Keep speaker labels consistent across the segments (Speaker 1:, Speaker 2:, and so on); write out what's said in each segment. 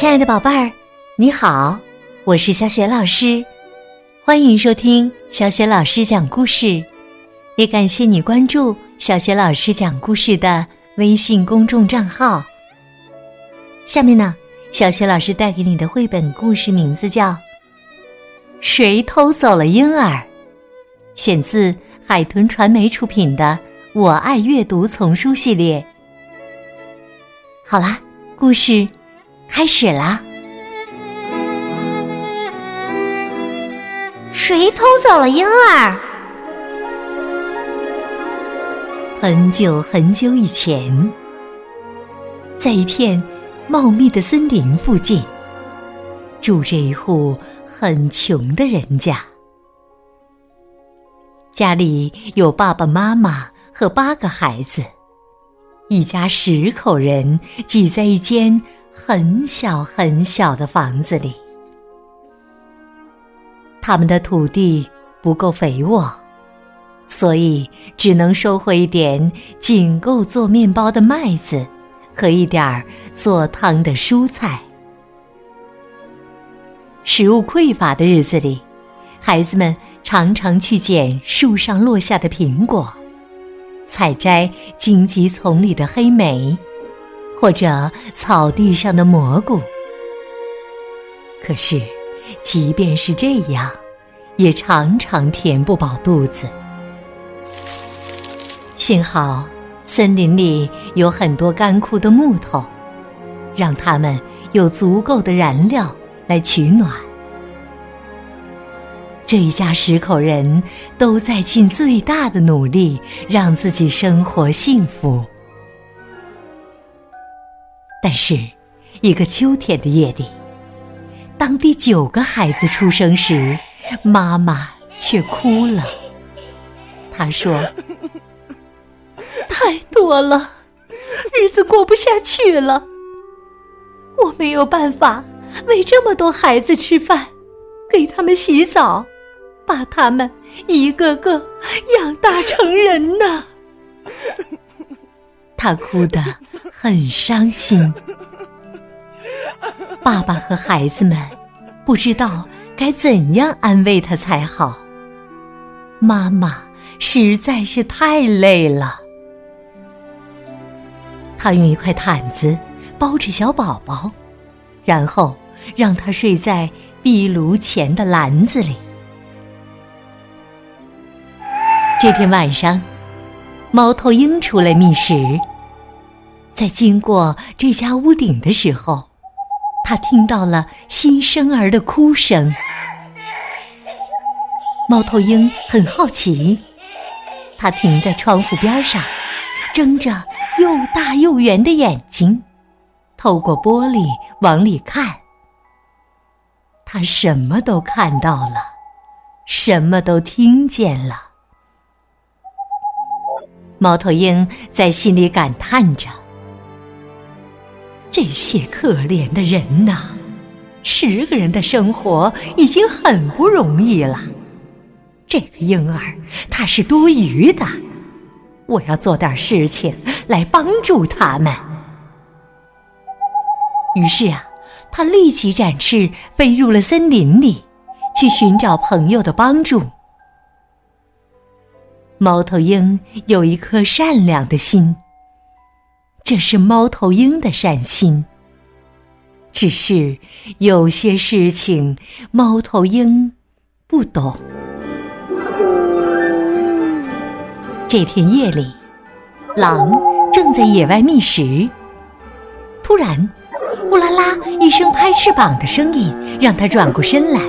Speaker 1: 亲爱的宝贝儿，你好，我是小雪老师，欢迎收听小雪老师讲故事，也感谢你关注小雪老师讲故事的微信公众账号。下面呢，小雪老师带给你的绘本故事名字叫《谁偷走了婴儿》，选自海豚传媒出品的《我爱阅读》丛书系列。好啦，故事开始了！
Speaker 2: 谁偷走了婴儿？
Speaker 1: 很久很久以前，在一片茂密的森林附近，住着一户很穷的人家。家里有爸爸妈妈和八个孩子。一家十口人挤在一间很小很小的房子里，他们的土地不够肥沃，所以只能收获一点仅够做面包的麦子和一点儿做汤的蔬菜。食物匮乏的日子里，孩子们常常去捡树上落下的苹果。采摘荆棘丛里的黑莓，或者草地上的蘑菇。可是，即便是这样，也常常填不饱肚子。幸好，森林里有很多干枯的木头，让他们有足够的燃料来取暖。这一家十口人都在尽最大的努力，让自己生活幸福。但是，一个秋天的夜里，当第九个孩子出生时，妈妈却哭了。她说：“太多了，日子过不下去了。我没有办法为这么多孩子吃饭，给他们洗澡。”把他们一个个养大成人呢，他哭得很伤心。爸爸和孩子们不知道该怎样安慰他才好。妈妈实在是太累了，他用一块毯子包着小宝宝，然后让他睡在壁炉前的篮子里。这天晚上，猫头鹰出来觅食。在经过这家屋顶的时候，他听到了新生儿的哭声。猫头鹰很好奇，它停在窗户边上，睁着又大又圆的眼睛，透过玻璃往里看。它什么都看到了，什么都听见了。猫头鹰在心里感叹着：“这些可怜的人呐，十个人的生活已经很不容易了。这个婴儿他是多余的，我要做点事情来帮助他们。”于是啊，他立即展翅飞入了森林里，去寻找朋友的帮助。猫头鹰有一颗善良的心，这是猫头鹰的善心。只是有些事情，猫头鹰不懂。这天夜里，狼正在野外觅食，突然，呼啦啦一声拍翅膀的声音，让他转过身来，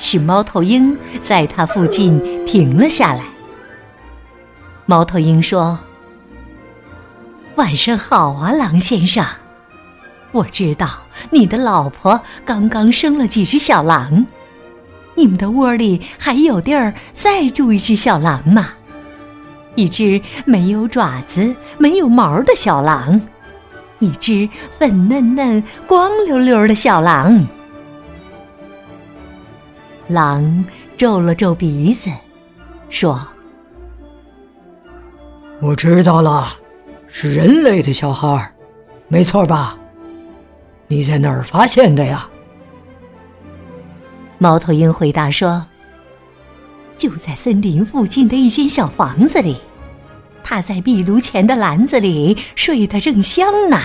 Speaker 1: 是猫头鹰在他附近停了下来。猫头鹰说：“晚上好啊，狼先生。我知道你的老婆刚刚生了几只小狼，你们的窝里还有地儿再住一只小狼吗？一只没有爪子、没有毛的小狼，一只粉嫩嫩、光溜溜的小狼。”狼皱了皱鼻子，说。
Speaker 3: 我知道了，是人类的小孩，没错吧？你在哪儿发现的呀？”
Speaker 1: 猫头鹰回答说：“就在森林附近的一间小房子里，他在壁炉前的篮子里睡得正香呢。”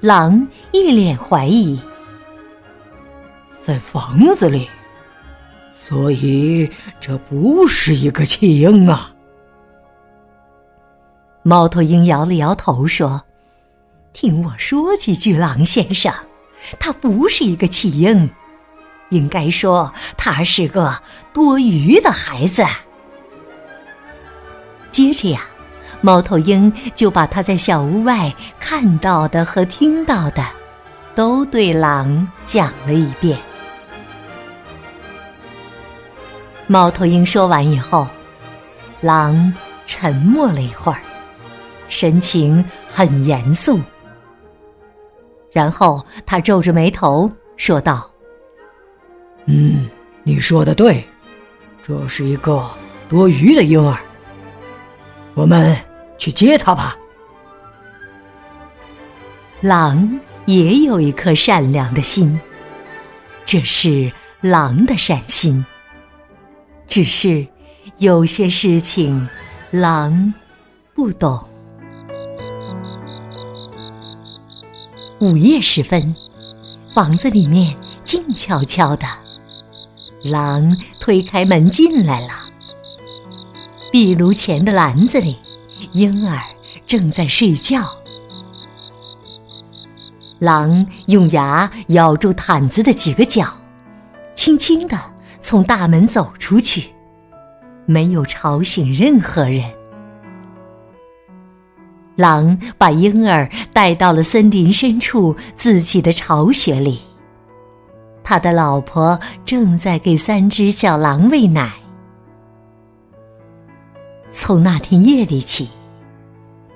Speaker 1: 狼一脸怀疑：“
Speaker 3: 在房子里，所以这不是一个弃婴啊。”
Speaker 1: 猫头鹰摇了摇头说：“听我说几句，狼先生。”他不是一个弃婴，应该说他是个多余的孩子。接着呀，猫头鹰就把他在小屋外看到的和听到的，都对狼讲了一遍。猫头鹰说完以后，狼沉默了一会儿，神情很严肃。然后他皱着眉头说道：“
Speaker 3: 嗯，你说的对，这是一个多余的婴儿。我们去接他吧。”
Speaker 1: 狼也有一颗善良的心，这是狼的善心。只是有些事情，狼不懂。午夜时分，房子里面静悄悄的。狼推开门进来了。壁炉前的篮子里，婴儿正在睡觉。狼用牙咬住毯子的几个角，轻轻地从大门走出去，没有吵醒任何人。狼把婴儿带到了森林深处自己的巢穴里。他的老婆正在给三只小狼喂奶。从那天夜里起，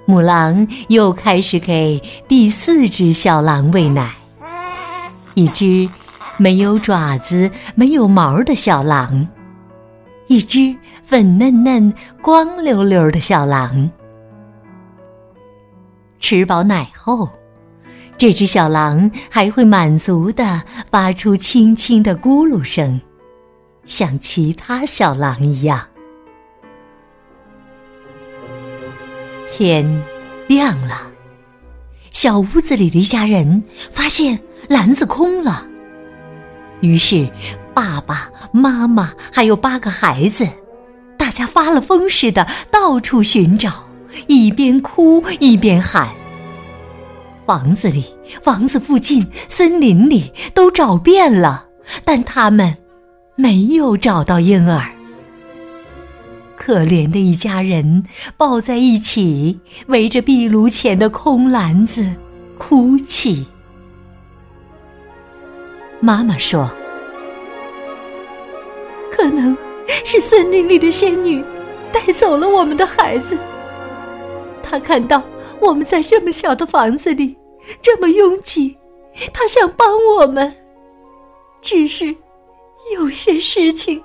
Speaker 1: 母狼又开始给第四只小狼喂奶。一只没有爪子、没有毛的小狼，一只粉嫩嫩、光溜溜的小狼。吃饱奶后，这只小狼还会满足的发出轻轻的咕噜声，像其他小狼一样。天亮了，小屋子里的一家人发现篮子空了，于是爸爸妈妈还有八个孩子，大家发了疯似的到处寻找。一边哭一边喊：“房子里、房子附近、森林里都找遍了，但他们没有找到婴儿。”可怜的一家人抱在一起，围着壁炉前的空篮子哭泣。妈妈说：“可能是森林里的仙女带走了我们的孩子。”他看到我们在这么小的房子里，这么拥挤，他想帮我们。只是有些事情，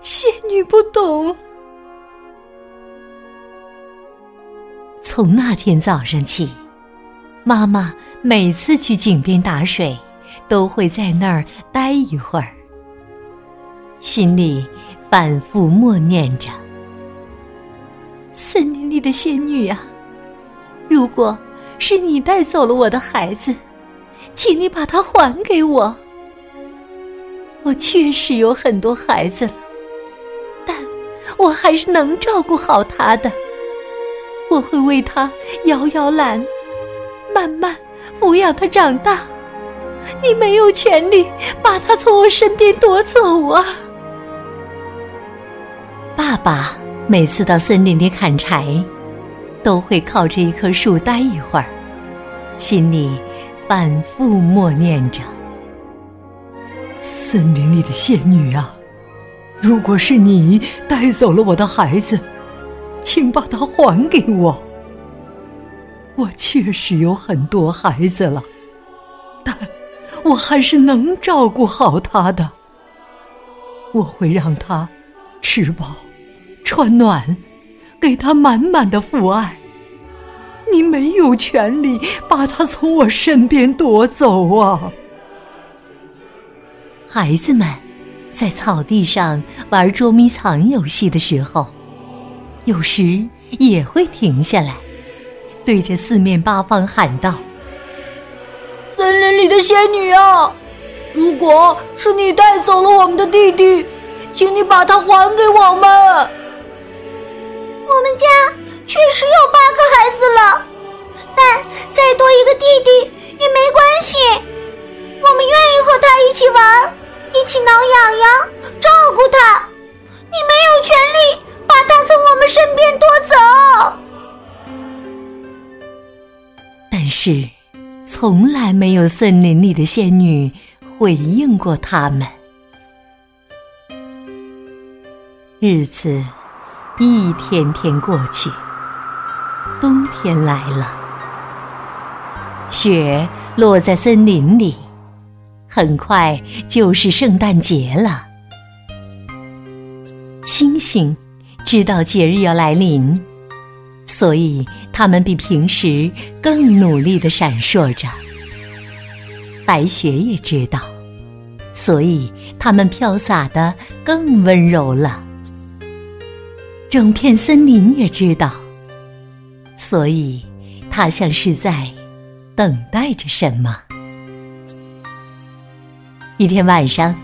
Speaker 1: 仙女不懂。从那天早上起，妈妈每次去井边打水，都会在那儿待一会儿，心里反复默念着。森林里的仙女呀，如果是你带走了我的孩子，请你把他还给我。我确实有很多孩子了，但我还是能照顾好他的。我会为他摇摇篮，慢慢抚养他长大。你没有权利把他从我身边夺走啊，爸爸。每次到森林里砍柴，都会靠着一棵树待一会儿，心里反复默念着：“
Speaker 3: 森林里的仙女啊，如果是你带走了我的孩子，请把它还给我。我确实有很多孩子了，但我还是能照顾好他的。我会让他吃饱。”穿暖，给他满满的父爱。你没有权利把他从我身边夺走啊！
Speaker 1: 孩子们在草地上玩捉迷藏游戏的时候，有时也会停下来，对着四面八方喊道：“
Speaker 4: 森林里的仙女啊，如果是你带走了我们的弟弟，请你把他还给我们。
Speaker 2: 我们家确实有八个孩子了，但再多一个弟弟也没关系，我们愿意和他一起玩。”一起挠痒痒，照顾他。你没有权利把他从我们身边夺走。
Speaker 1: 但是，从来没有森林里的仙女回应过他们。日子一天天过去，冬天来了，雪落在森林里。很快就是圣诞节了，星星知道节日要来临，所以它们比平时更努力的闪烁着。白雪也知道，所以它们飘洒的更温柔了。整片森林也知道，所以它像是在等待着什么。一天晚上，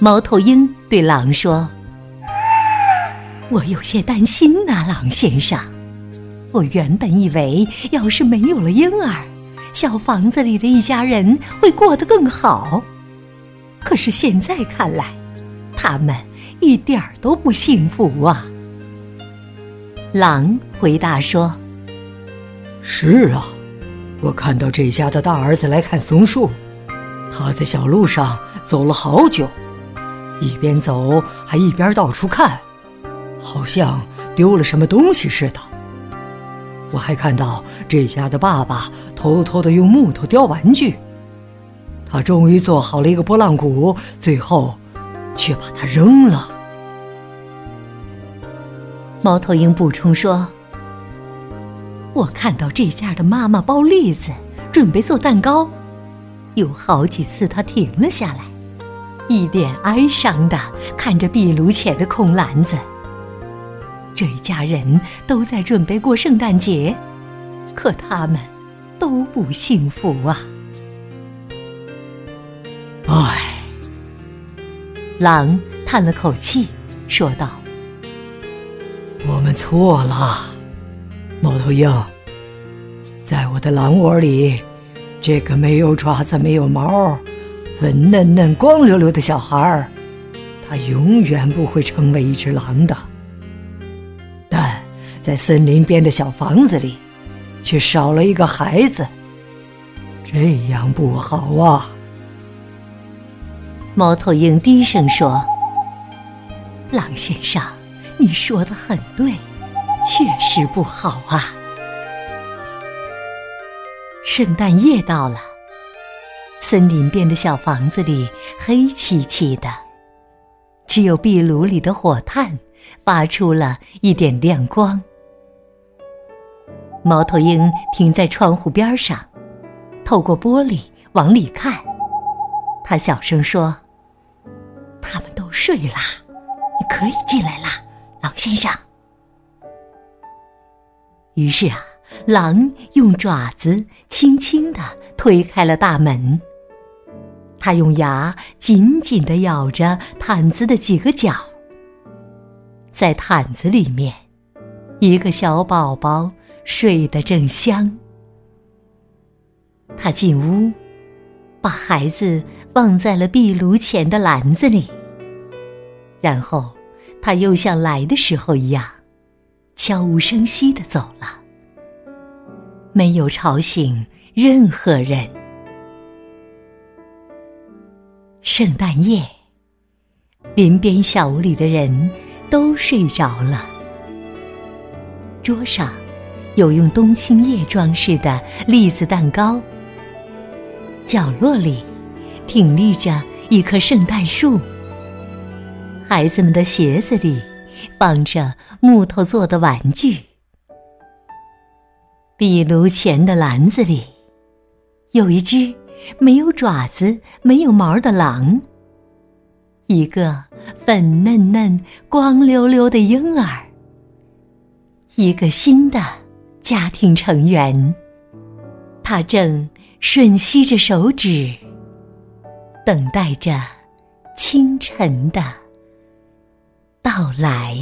Speaker 1: 猫头鹰对狼说：“我有些担心呐，狼先生。我原本以为，要是没有了婴儿，小房子里的一家人会过得更好。可是现在看来，他们一点儿都不幸福啊。”狼回答说：“
Speaker 3: 是啊，我看到这家的大儿子来看松树，他在小路上。”走了好久，一边走还一边到处看，好像丢了什么东西似的。我还看到这家的爸爸偷偷的用木头雕玩具，他终于做好了一个拨浪鼓，最后却把它扔了。
Speaker 1: 猫头鹰补充说：“我看到这家的妈妈包栗子，准备做蛋糕，有好几次她停了下来。”一脸哀伤的看着壁炉前的空篮子。这一家人都在准备过圣诞节，可他们都不幸福啊！
Speaker 3: 唉，
Speaker 1: 狼叹了口气，说道：“
Speaker 3: 我们错了，猫头鹰。在我的狼窝里，这个没有爪子、没有毛。”粉嫩嫩、光溜溜的小孩儿，他永远不会成为一只狼的。但在森林边的小房子里，却少了一个孩子，这样不好啊！
Speaker 1: 猫头鹰低声说：“狼先生，你说的很对，确实不好啊。”圣诞夜到了。森林边的小房子里黑漆漆的，只有壁炉里的火炭发出了一点亮光。猫头鹰停在窗户边上，透过玻璃往里看。他小声说：“他们都睡啦，你可以进来啦，狼先生。”于是啊，狼用爪子轻轻的推开了大门。他用牙紧紧的咬着毯子的几个角，在毯子里面，一个小宝宝睡得正香。他进屋，把孩子放在了壁炉前的篮子里，然后他又像来的时候一样，悄无声息的走了，没有吵醒任何人。圣诞夜，林边小屋里的人都睡着了。桌上有用冬青叶装饰的栗子蛋糕，角落里挺立着一棵圣诞树。孩子们的鞋子里放着木头做的玩具。壁炉前的篮子里，有一只没有爪子、没有毛的狼，一个粉嫩嫩、光溜溜的婴儿，一个新的家庭成员。他正吮吸着手指，等待着清晨的到来。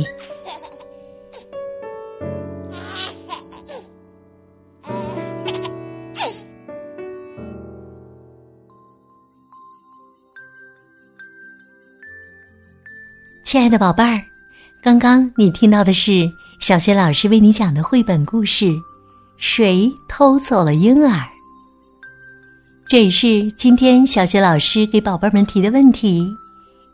Speaker 1: 亲爱的宝贝儿，刚刚你听到的是小学老师为你讲的绘本故事《谁偷走了婴儿》。这也是今天小学老师给宝贝们提的问题。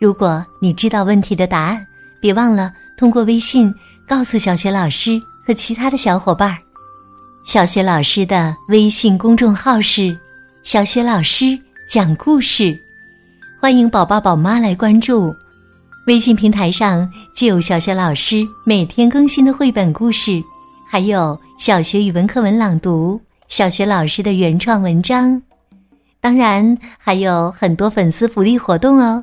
Speaker 1: 如果你知道问题的答案，别忘了通过微信告诉小学老师和其他的小伙伴。小学老师的微信公众号是“小学老师讲故事”，欢迎宝宝宝妈来关注。微信平台上既有小学老师每天更新的绘本故事，还有小学语文课文朗读、小学老师的原创文章，当然还有很多粉丝福利活动哦。